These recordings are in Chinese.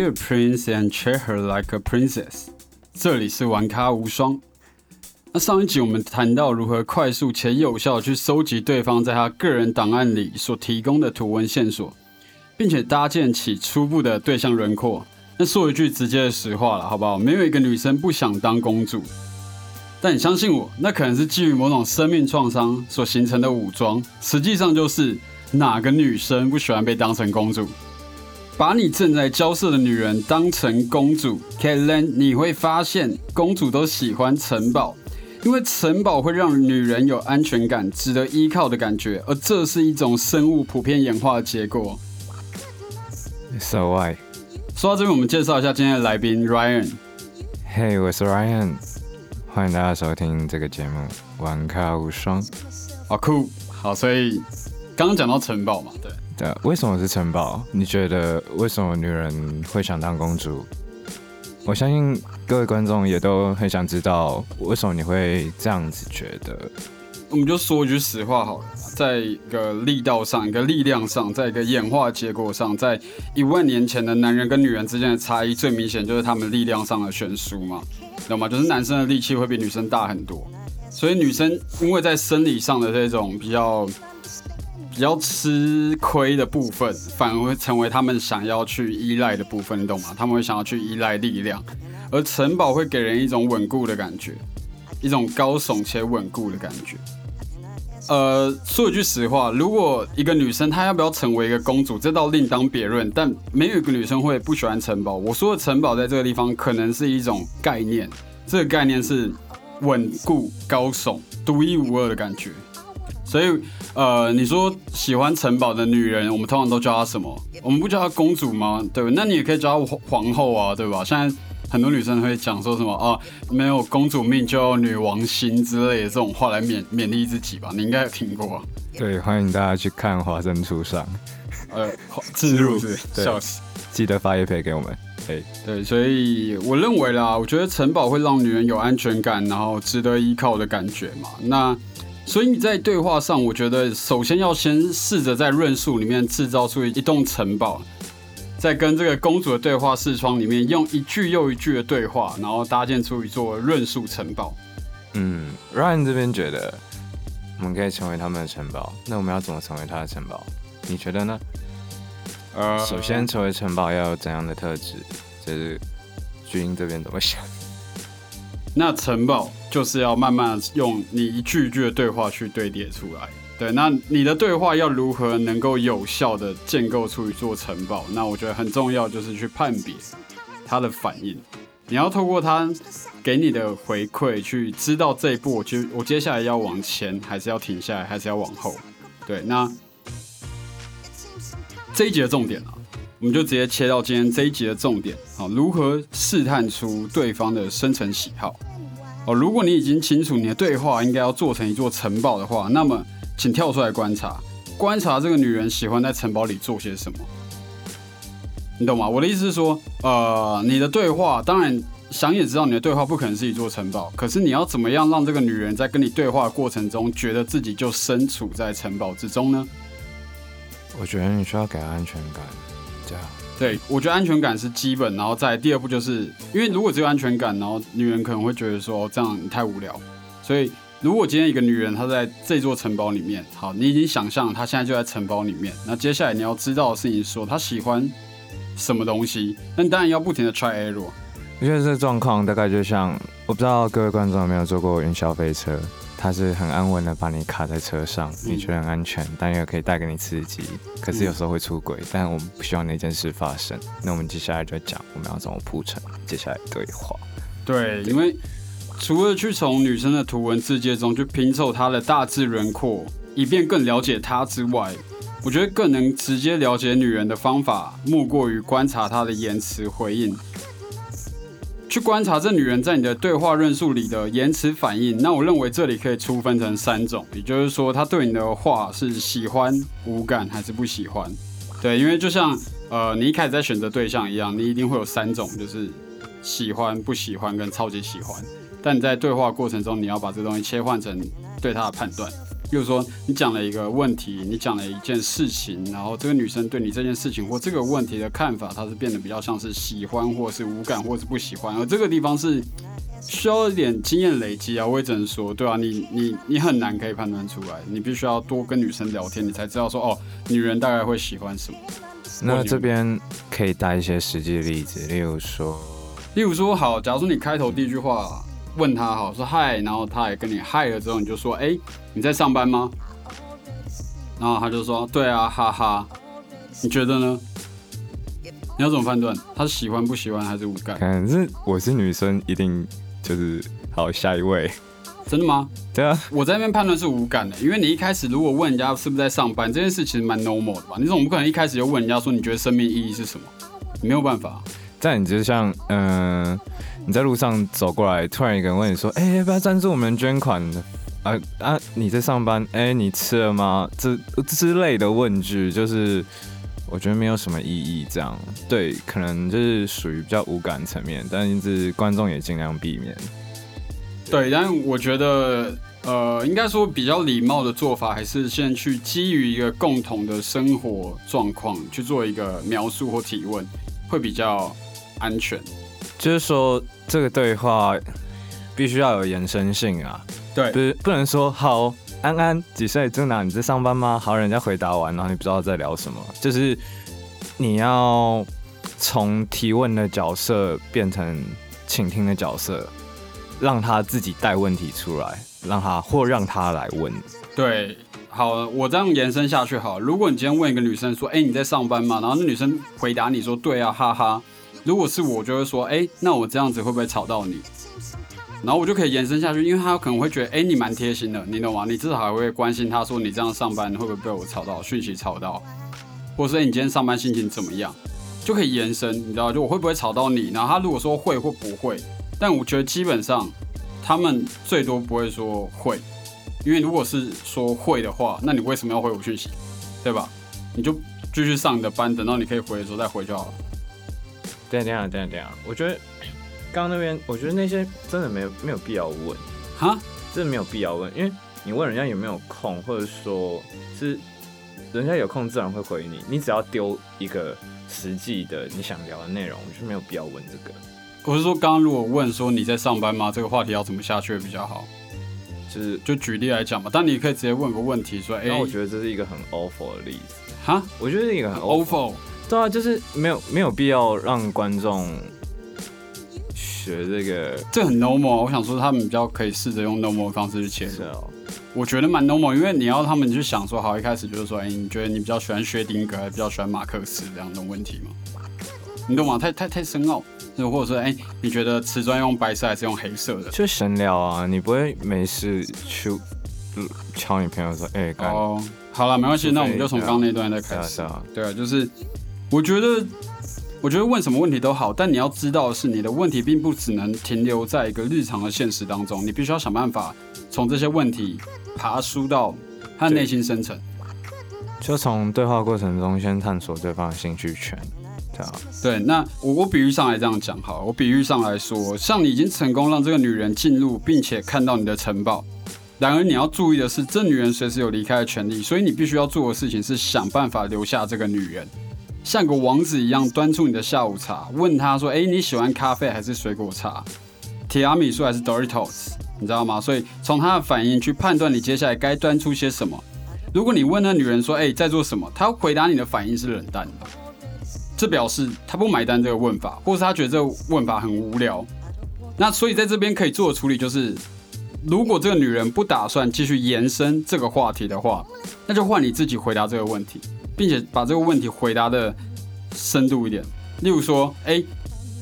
A prince and treat her like a princess。这里是玩咖无双。那上一集我们谈到如何快速且有效去收集对方在他个人档案里所提供的图文线索，并且搭建起初步的对象轮廓。那说一句直接的实话了，好不好？没有一个女生不想当公主，但你相信我，那可能是基于某种生命创伤所形成的武装。实际上就是哪个女生不喜欢被当成公主？把你正在交涉的女人当成公主 k a t l n 你会发现公主都喜欢城堡。因为城堡会让女人有安全感、值得依靠的感觉，而这是一种生物普遍演化的结果。So why？说到这边，我们介绍一下今天的来宾 Ryan。Hey，我是 Ryan，欢迎大家收听这个节目《玩咖无双》。好酷，好，所以刚刚讲到城堡嘛，对为什么是城堡？你觉得为什么女人会想当公主？我相信各位观众也都很想知道，为什么你会这样子觉得？我们就说一句实话好了，在一个力道上、一个力量上，在一个演化结果上，在一万年前的男人跟女人之间的差异，最明显就是他们力量上的悬殊嘛，懂吗？就是男生的力气会比女生大很多，所以女生因为在生理上的这种比较。比较吃亏的部分，反而会成为他们想要去依赖的部分，你懂吗？他们会想要去依赖力量，而城堡会给人一种稳固的感觉，一种高耸且稳固的感觉。呃，说一句实话，如果一个女生她要不要成为一个公主，这倒另当别论。但没有一个女生会不喜欢城堡。我说的城堡在这个地方，可能是一种概念，这个概念是稳固、高耸、独一无二的感觉。所以，呃，你说喜欢城堡的女人，我们通常都叫她什么？我们不叫她公主吗？对吧？那你也可以叫她皇后啊，对吧？现在很多女生会讲说什么啊，没有公主命就要女王心之类的这种话来勉勉励自己吧？你应该有听过。对，欢迎大家去看《华生初上》。呃，自入是笑死，记得发一配给我们。对对，所以我认为啦，我觉得城堡会让女人有安全感，然后值得依靠的感觉嘛。那所以你在对话上，我觉得首先要先试着在论述里面制造出一栋城堡，在跟这个公主的对话视窗里面用一句又一句的对话，然后搭建出一座论述城堡。嗯，Ryan 这边觉得我们可以成为他们的城堡，那我们要怎么成为他的城堡？你觉得呢？呃，首先成为城堡要有怎样的特质？就是巨婴这边怎么想？那城堡就是要慢慢用你一句一句的对话去堆叠出来。对，那你的对话要如何能够有效的建构出一座城堡？那我觉得很重要，就是去判别他的反应。你要透过他给你的回馈，去知道这一步，我就我接下来要往前，还是要停下来，还是要往后？对，那这一集的重点啊，我们就直接切到今天这一集的重点。好，如何试探出对方的深层喜好？哦，如果你已经清楚你的对话应该要做成一座城堡的话，那么请跳出来观察，观察这个女人喜欢在城堡里做些什么。你懂吗？我的意思是说，呃，你的对话当然想也知道你的对话不可能是一座城堡，可是你要怎么样让这个女人在跟你对话过程中觉得自己就身处在城堡之中呢？我觉得你需要给她安全感，这样。对，我觉得安全感是基本，然后再第二步就是，因为如果只有安全感，然后女人可能会觉得说这样太无聊，所以如果今天一个女人她在这座城堡里面，好，你已经想象她现在就在城堡里面，那接下来你要知道的事情是说她喜欢什么东西，那当然要不停的 try error。我觉得这状况大概就像，我不知道各位观众有没有坐过云霄飞车。它是很安稳的把你卡在车上，你觉得很安全，但又可以带给你刺激。可是有时候会出轨，但我们不希望那件事发生。那我们接下来就讲我们要怎么铺陈接下来对话。对，因为除了去从女生的图文字界中去拼凑她的大致轮廓，以便更了解她之外，我觉得更能直接了解女人的方法，莫过于观察她的言辞回应。去观察这女人在你的对话论述里的言辞反应，那我认为这里可以粗分成三种，也就是说，她对你的话是喜欢、无感还是不喜欢？对，因为就像呃你一开始在选择对象一样，你一定会有三种，就是喜欢、不喜欢跟超级喜欢。但你在对话过程中，你要把这东西切换成对她的判断。比如说你讲了一个问题，你讲了一件事情，然后这个女生对你这件事情或这个问题的看法，她是变得比较像是喜欢，或是无感，或是不喜欢，而这个地方是需要一点经验累积啊。我也只能说，对啊，你你你很难可以判断出来，你必须要多跟女生聊天，你才知道说哦，女人大概会喜欢什么。那这边可以带一些实际的例子，例如说，例如说，好，假如说你开头第一句话问他好说嗨，然后他也跟你嗨了之后，你就说哎，你在上班吗？然后他就说对啊，哈哈。你觉得呢？你要怎么判断他是喜欢不喜欢还是无感？可是我是女生，一定就是好下一位。真的吗？对啊，我在那边判断是无感的，因为你一开始如果问人家是不是在上班，这件事其实蛮 normal 的吧？你总不可能一开始就问人家说你觉得生命意义是什么？没有办法。但你就像，嗯，你在路上走过来，突然一个人问你说，哎，要不要赞助我们捐款？啊啊，你在上班？哎，你吃了吗？这之类的问句，就是我觉得没有什么意义。这样，对，可能就是属于比较无感层面，但是观众也尽量避免。对，但我觉得，呃，应该说比较礼貌的做法，还是先去基于一个共同的生活状况去做一个描述或提问，会比较安全。就是说，这个对话必须要有延伸性啊。对，不是不能说好安安几岁住哪？你在上班吗？好，人家回答完，然后你不知道在聊什么。就是你要从提问的角色变成倾听的角色。让他自己带问题出来，让他或让他来问。对，好，我这样延伸下去好。如果你今天问一个女生说：“哎，你在上班吗？”然后那女生回答你说：“对啊，哈哈。”如果是我，就会说：“哎，那我这样子会不会吵到你？”然后我就可以延伸下去，因为他可能会觉得：“哎，你蛮贴心的，你懂吗？你至少还会关心他说你这样上班会不会被我吵到，讯息吵到，或者说你今天上班心情怎么样，就可以延伸，你知道，就我会不会吵到你？然后他如果说会或不会。但我觉得基本上，他们最多不会说会，因为如果是说会的话，那你为什么要回我讯息，对吧？你就继续上你的班，等到你可以回的时候再回就好了。等下等下等下等下，我觉得刚刚那边，我觉得那些真的没有没有必要问，哈，真的没有必要问，因为你问人家有没有空，或者说是人家有空自然会回你，你只要丢一个实际的你想聊的内容，我就没有必要问这个。我是说，刚刚如果问说你在上班吗？这个话题要怎么下去比较好？就是就举例来讲嘛，但你可以直接问个问题说：“哎，我觉得这是一个很 awful 的例子。”哈，我觉得是一个很 awful。对啊，就是没有没有必要让观众学这个，这很 normal。我想说，他们比较可以试着用 normal 的方式去切入。我觉得蛮 normal，因为你要他们去想说，好，一开始就是说，哎，你觉得你比较喜欢薛定谔，还是比较喜欢马克思这样的问题吗？你懂吗？太太太深奥。就或者说，哎，你觉得瓷砖用白色还是用黑色的？就闲聊啊，你不会没事去敲你朋友说，哎，哦，好了，没关系，那我们就从刚刚那段再开始。对啊，就是我觉得，我觉得问什么问题都好，但你要知道的是，你的问题并不只能停留在一个日常的现实当中，你必须要想办法从这些问题爬梳到他内心深层。就从对话过程中先探索对方的兴趣圈。对，那我我比喻上来这样讲好，我比喻上来说，像你已经成功让这个女人进入，并且看到你的城堡，然而你要注意的是，这女人随时有离开的权利，所以你必须要做的事情是想办法留下这个女人，像个王子一样端出你的下午茶，问他说：“哎，你喜欢咖啡还是水果茶？提拉米苏还是 Doritos？你知道吗？”所以从他的反应去判断你接下来该端出些什么。如果你问那女人说：“哎，在做什么？”她回答你的反应是冷淡的。这表示他不买单这个问法，或是他觉得这个问法很无聊。那所以在这边可以做的处理就是，如果这个女人不打算继续延伸这个话题的话，那就换你自己回答这个问题，并且把这个问题回答的深度一点。例如说，哎，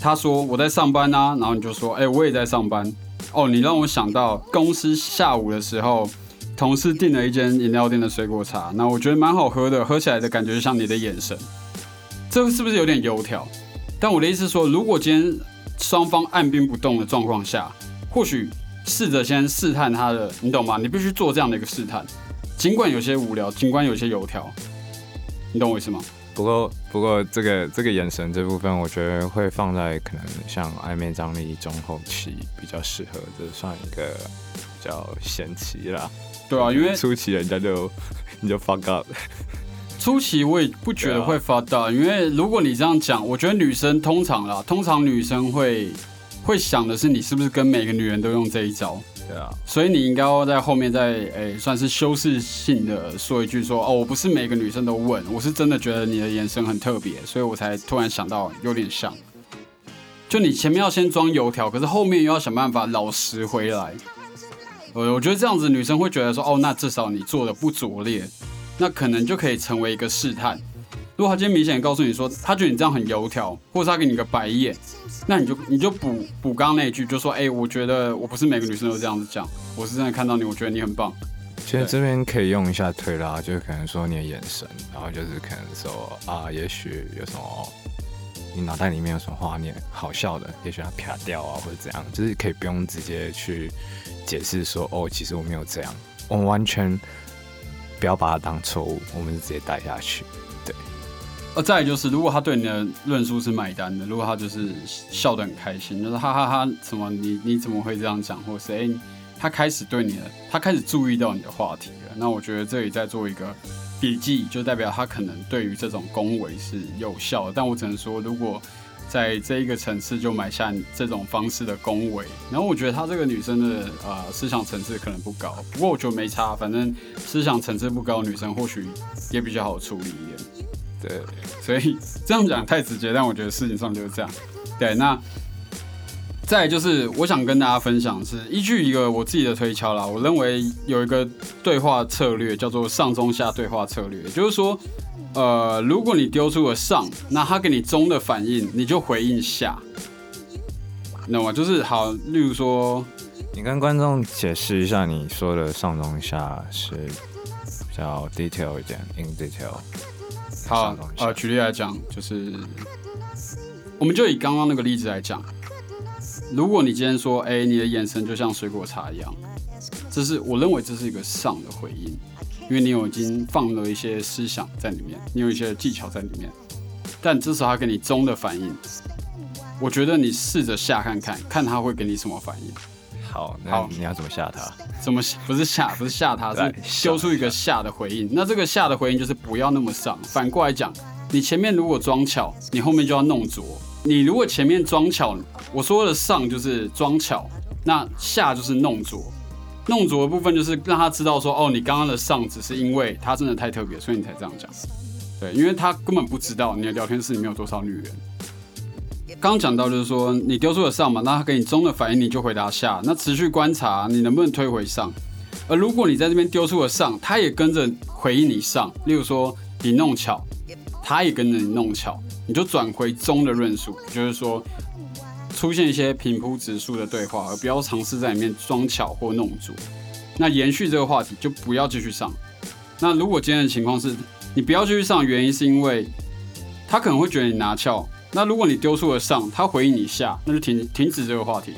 他说我在上班啊，然后你就说，哎，我也在上班。哦，你让我想到公司下午的时候，同事订了一间饮料店的水果茶，那我觉得蛮好喝的，喝起来的感觉就像你的眼神。这是不是有点油条？但我的意思是说，如果今天双方按兵不动的状况下，或许试着先试探他的，你懂吗？你必须做这样的一个试探，尽管有些无聊，尽管有些油条，你懂我意思吗？不过，不过这个这个眼神这部分，我觉得会放在可能像暧昧张力中后期比较适合，这算一个比较前期啦。对啊，因为初期人家就 你就 fuck up。初期我也不觉得会发大，因为如果你这样讲，我觉得女生通常啦，通常女生会会想的是你是不是跟每个女人都用这一招，对啊，所以你应该要在后面再诶、算是修饰性的说一句说哦，我不是每个女生都问，我是真的觉得你的眼神很特别，所以我才突然想到有点像，就你前面要先装油条，可是后面又要想办法老实回来。我我觉得这样子女生会觉得说哦，那至少你做的不拙劣，那可能就可以成为一个试探。如果他今天明显告诉你说，他觉得你这样很油条，或者他给你个白眼，那你就你就补补刚刚那一句，就说，哎、我觉得我不是每个女生都这样子讲，我是真的看到你，我觉得你很棒。其实这边可以用一下推拉，就是可能说你的眼神，然后就是可能说啊，也许有什么你脑袋里面有什么画面好笑的，也许它啪掉啊，或者怎样，就是可以不用直接去解释说哦，其实我没有这样，我们完全不要把它当错误，我们是直接带下去。呃，再就是，如果他对你的论述是买单的，如果他就是笑得很开心，就是哈哈哈什么你你怎么会这样讲，或是哎、他开始对你的，他开始注意到你的话题了，那我觉得这里在做一个笔记，就代表他可能对于这种恭维是有效的。但我只能说，如果在这一个层次就买下这种方式的恭维，然后我觉得她这个女生的、呃思想层次可能不高，不过我觉得没差，反正思想层次不高女生或许也比较好处理一点。对，所以这样讲太直接，但我觉得事情上就是这样。对，那再就是我想跟大家分享是依据一个我自己的推敲啦，我认为有一个对话策略叫做上中下对话策略，也就是说，呃，如果你丢出了上，那他给你中的反应，你就回应下，你懂吗？就是好，例如说，你跟观众解释一下你说的上中下是比较 detail 一点，in detail。好呃，举例来讲，就是我们就以刚刚那个例子来讲，如果你今天说，哎、你的眼神就像水果茶一样，这是我认为这是一个上的回应，因为你有已经放了一些思想在里面，你有一些技巧在里面，但这时候他给你中的反应，我觉得你试着下看看，看他会给你什么反应。好，那好你要怎么吓他？怎么不是吓不是吓他，对 是修出一个吓的回应。那这个吓的回应就是不要那么上。反过来讲，你前面如果装巧，你后面就要弄拙。你如果前面装巧，我说的上就是装巧，那下就是弄拙。弄拙的部分就是让他知道说，哦，你刚刚的上只是因为他真的太特别，所以你才这样讲。对，因为他根本不知道你的聊天室里面有多少女人。刚讲到就是说，你丢出了上嘛，那他给你中的反应，你就回答下。那持续观察，你能不能推回上？而如果你在这边丢出了上，他也跟着回应你上，例如说你弄巧，他也跟着你弄巧，你就转回中的论述，就是说出现一些平铺直述的对话，而不要尝试在里面装巧或弄拙。那延续这个话题，就不要继续上。那如果今天的情况是你不要继续上，原因是因为他可能会觉得你拿翘。那如果你丢出了上，他回应你下，那就停停止这个话题。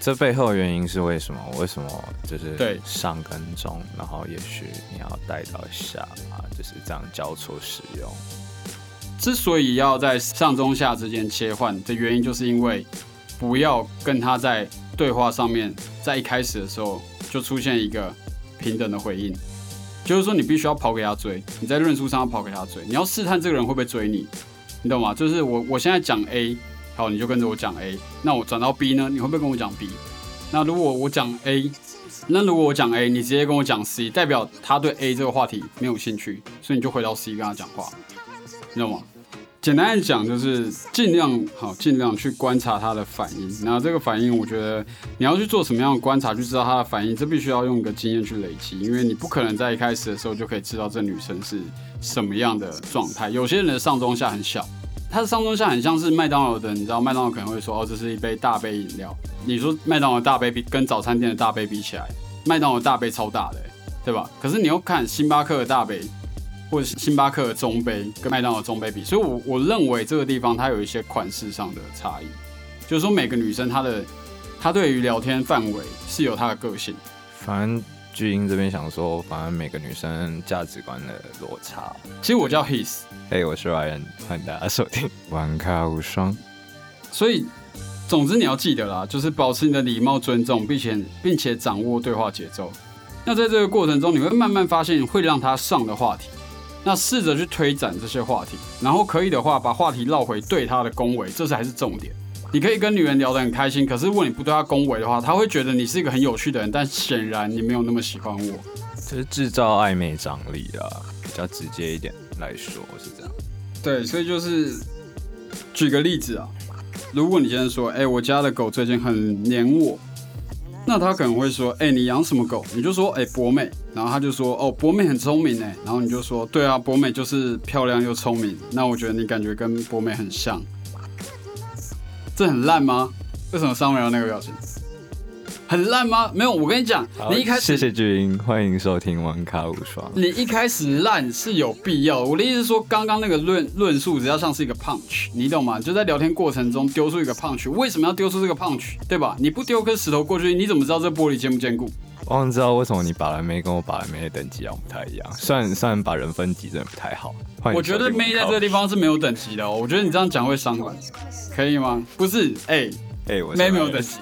这背后的原因是为什么？为什么就是对上跟中，然后也许你要带到下啊，就是这样交错使用。之所以要在上中下之间切换的原因，就是因为不要跟他在对话上面，在一开始的时候就出现一个平等的回应，就是说你必须要跑给他追，你在论述上要跑给他追，你要试探这个人会不会追你，你懂吗？就是我我现在讲 A，好，你就跟着我讲 A，那我转到 B 呢，你会不会跟我讲 B？那如果我讲 A，那如果我讲 A，你直接跟我讲 C，代表他对 A 这个话题没有兴趣，所以你就回到 C 跟他讲话。你懂吗？简单的讲，就是尽量好，尽量去观察他的反应。然后这个反应，我觉得你要去做什么样的观察，去知道他的反应，这必须要用一个经验去累积，因为你不可能在一开始的时候就可以知道这女生是什么样的状态。有些人的上中下很小，他的上中下很像是麦当劳的，你知道麦当劳可能会说，哦，这是一杯大杯饮料。你说麦当劳大杯比跟早餐店的大杯比起来，麦当劳大杯超大的、对吧？可是你又看星巴克的大杯，或者是星巴克的中杯跟麦当劳中杯比，所以我我认为这个地方它有一些款式上的差异，就是说每个女生她的她对于聊天范围是有她的个性。反正巨婴这边想说，反正每个女生价值观的落差。其实我叫 his，嘿、我是 Ryan，欢迎大家收听《玩咖无双》。所以总之你要记得啦，就是保持你的礼貌尊重，并且并且掌握对话节奏。那在这个过程中，你会慢慢发现会让他上的话题，那试着去推展这些话题，然后可以的话把话题绕回对他的恭维，这才是重点。你可以跟女人聊得很开心，可是如果你不对她恭维的话，她会觉得你是一个很有趣的人，但显然你没有那么喜欢我。这是制造暧昧张力啊，比较直接一点来说是这样。对，所以就是举个例子啊，如果你今天说，哎、我家的狗最近很黏我，那他可能会说，哎、你养什么狗？你就说，哎、博美，然后他就说，哦，博美很聪明哎，然后你就说，对啊，博美就是漂亮又聪明，那我觉得你感觉跟博美很像，这很烂吗？为什么上不了那个表情？很烂吗？没有，我跟你讲，你一开始谢谢巨英，欢迎收听玩卡无双。你一开始烂是有必要的。我的意思是说，刚刚那个论论述只要像是一个 punch，你懂吗？就在聊天过程中丢出一个 punch，为什么要丢出这个 punch？对吧？你不丢颗石头过去，你怎么知道这玻璃坚不坚固？我想知道为什么你把蓝妹跟我把蓝妹的等级好像不太一样，虽然虽然把人分级真的不太好。我觉得妹在这个地方是没有等级的哦。我觉得你这样讲会伤感，可以吗？不是，哎、哎，我是妹没有等级，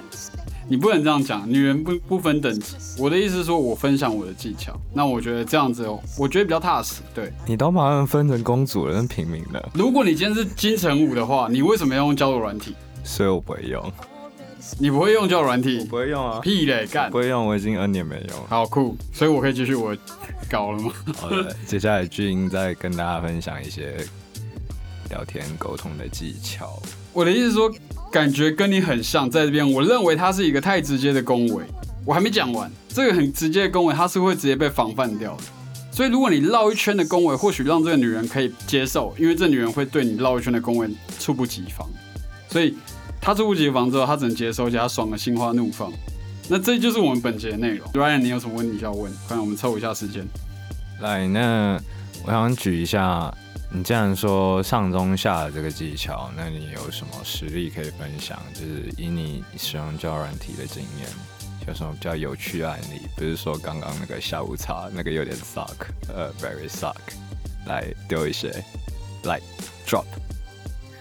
你不能这样讲，女人不不分等级。我的意思是说，我分享我的技巧，那我觉得这样子哦，我觉得比较踏实。对，你都把他们分成公主了跟平民了，如果你今天是金城武的话，你为什么要用交友软体？所以我不会用，你不会用交友软体？我不会用啊，屁嘞，干不！会用，我已经 N 年没用了。好酷，所以我可以继续我搞了吗？好的，接下来巨英再跟大家分享一些聊天沟通的技巧。我的意思是说，感觉跟你很像，在这边，我认为它是一个太直接的恭维。我还没讲完，这个很直接的恭维，它是会直接被防范掉的。所以，如果你绕一圈的恭维，或许让这个女人可以接受，因为这女人会对你绕一圈的恭维猝不及防。所以，她猝不及防之后，她只能接受，而且她爽的心花怒放。那这就是我们本节的内容。Ryan，你有什么问题需要问？快点，我们凑一下时间。来，那我想举一下，你既然说上中下的这个技巧，那你有什么实例可以分享？就是以你使用交友软体的经验，有什么比较有趣的案例？不是说刚刚那个下午茶那个有点 suck，呃，very suck，来丢一些，来 drop。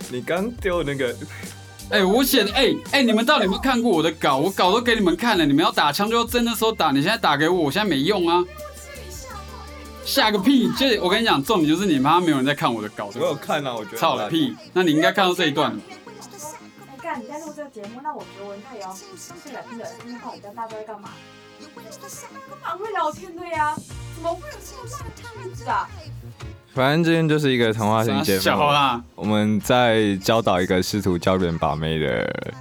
你刚丢那个，哎、我写的，哎、哎、你们到底有没有看过我的稿？我稿都给你们看了，你们要打枪就要真的时候打，你现在打给我，我现在没用啊。下个屁！就是我跟你讲，重点就是你妈没有人在看我的稿子。我有，看啊，我觉得操了屁！那你应该看到这一段。你在录这个节目，那我觉得文泰也要是冷静的听听看我跟大家在干嘛。蛮会聊天的呀，怎么会有这么烂的句子啊？反正今天就是一个谈话型节目。小啦，我们在教导一个试图教别人把妹的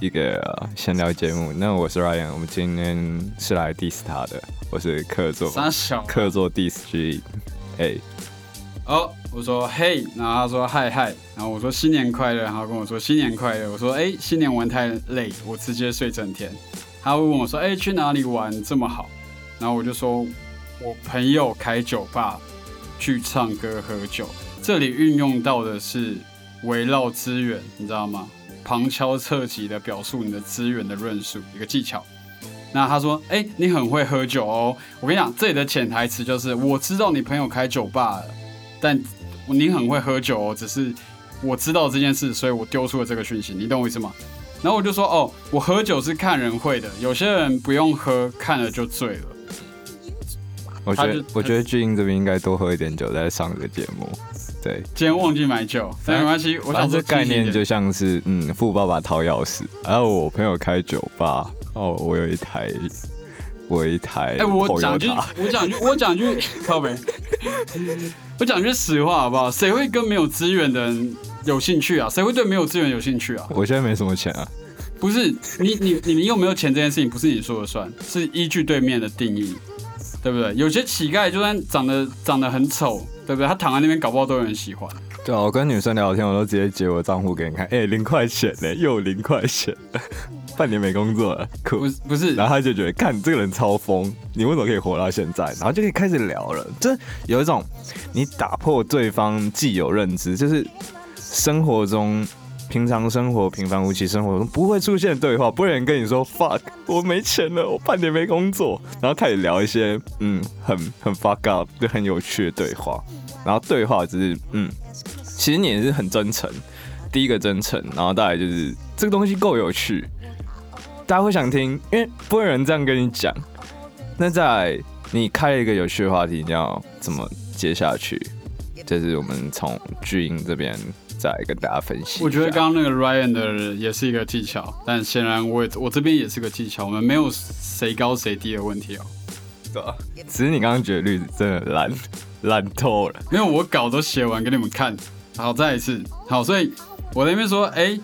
一个闲聊节目。那我是 Ryan，我们今天是来 diss 他的，我是客座。客座 diss G，哎、哦，我说嘿，然后他说嗨嗨，然后我说新年快乐，然后跟我说新年快乐，我说哎，新年玩太累，我直接睡整天。他会问我说哎，去哪里玩这么好？然后我就说我朋友开酒吧，去唱歌喝酒，这里运用到的是围绕资源，你知道吗？旁敲侧击的表述你的资源的论述，一个技巧。那他说：“哎、你很会喝酒哦。”我跟你讲，这里的潜台词就是：我知道你朋友开酒吧了，但你很会喝酒哦。只是我知道这件事，所以我丢出了这个讯息，你懂我意思吗？然后我就说：“哦，我喝酒是看人会的，有些人不用喝，看了就醉了。我觉得我觉得巨英这边应该多喝一点酒再上这个节目。对，今天忘记买酒，但没关系，我想这概念就像是嗯，富爸爸掏钥匙，然后我朋友开酒吧，哦，我有一台，我有一台哎、我讲句我讲句，我讲句，靠北，我讲句实话好不好？谁会跟没有资源的人有兴趣啊？谁会对没有资源有兴趣啊？我现在没什么钱啊。不是你你你们有没有钱这件事情，不是你说了算，是依据对面的定义，对不对？有些乞丐就算长得长得很丑，对不对？他躺在那边，搞不好都有人喜欢。对啊，我跟女生聊天，我都直接截我账户给你看，哎、零块钱呢、又有零块钱，半年没工作了，可不。是不是，然后他就觉得，看这个人超疯，你为什么可以活到现在？然后就可以开始聊了，这有一种你打破对方既有认知，就是生活中平常生活平凡无奇生活中不会出现对话，不会有人跟你说 fuck 我没钱了，我半年没工作，然后开始聊一些嗯很很 fuck up 就很有趣的对话，然后对话就是嗯，其实你也是很真诚，第一个真诚，然后再来就是这个东西够有趣，大家会想听，因为不会有人这样跟你讲。那在你开了一个有趣的话题，你要怎么接下去？这是我们从巨婴这边再跟大家分析。我觉得刚刚那个 Ryan 的也是一个技巧，但显然我也我这边也是个技巧，我们没有谁高谁低的问题哦。对啊，只是你刚刚觉得绿子真的烂烂透了，因为我稿都写完给你们看。好，再一次，好，所以我那边说，哎、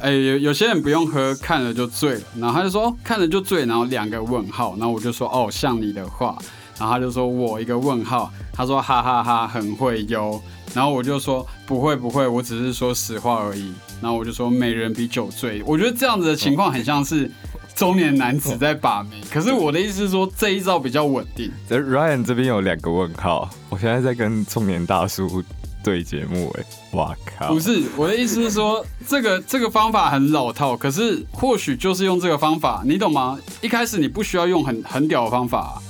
哎、有有些人不用喝，看了就醉了。然后他就说，哦看了就醉，然后两个问号。然后我就说，哦，像你的话。然后他就说我一个问号，他说哈哈哈很会哟。然后我就说不会不会，我只是说实话而已。然后我就说美人比酒醉，我觉得这样子的情况很像是中年男子在把妹。可是我的意思是说这一招比较稳定。这 Ryan 这边有两个问号，我现在在跟中年大叔对节目，哎，哇靠！不是我的意思是说，这个这个方法很老套，可是或许就是用这个方法，你懂吗？一开始你不需要用很很屌的方法、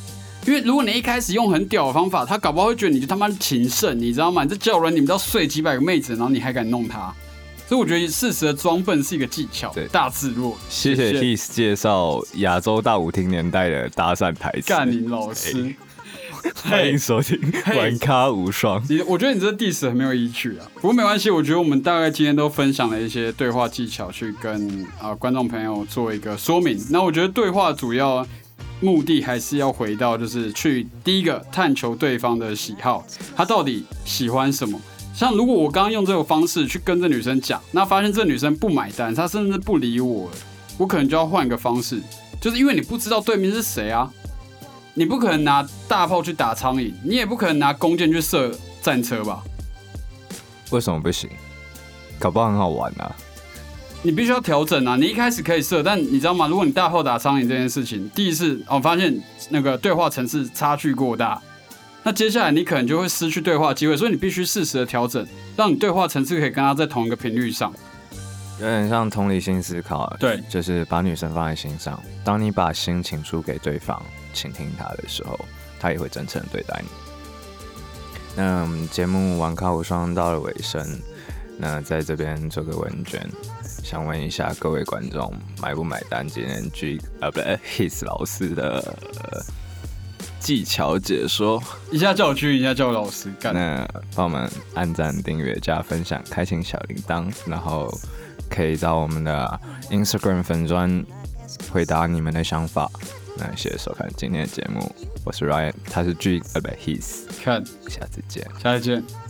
因为如果你一开始用很屌的方法，他搞不好会觉得你就他妈情圣，你知道吗？你这叫人，你们都要睡几百个妹子，然后你还敢弄他，所以我觉得适时的装笨是一个技巧对，大智若愚。谢谢 His 介绍亚洲大舞厅年代的搭讪台词。干你老师。欢迎收听玩咖无双。你我觉得你这 diss 很没有依据啊，不过没关系，我觉得我们大概今天都分享了一些对话技巧，去跟啊、观众朋友做一个说明。那我觉得对话主要目的还是要回到，就是去第一个探求对方的喜好，他到底喜欢什么。像如果我刚刚用这个方式去跟这女生讲，那发现这女生不买单，她甚至不理我，我可能就要换个方式，就是因为你不知道对面是谁啊，你不可能拿大炮去打苍蝇，你也不可能拿弓箭去射战车吧？为什么不行？搞不好很好玩啊！你必须要调整啊！你一开始可以设，但你知道吗？如果你大后打苍蝇这件事情，第一次哦发现那个对话层次差距过大，那接下来你可能就会失去对话机会，所以你必须适时的调整，让你对话层次可以跟他在同一个频率上。有点像同理心思考，啊对就是把女生放在心上。当你把心情输给对方，倾听她的时候，她也会真诚地对待你。那我们节目玩咖无双到了尾声，那在这边做个问卷，想问一下各位观众，买不买单今天 G 呃不对 His 老师的、呃技巧解说？一下叫我 G，，一下叫我老师干。那帮我们按赞、订阅、加分享、开启小铃铛，然后可以到我们的 Instagram 粉砖回答你们的想法。那谢谢收看今天的节目，我是 Ryan，他是 G 呃不 His，看，下次见。下次见。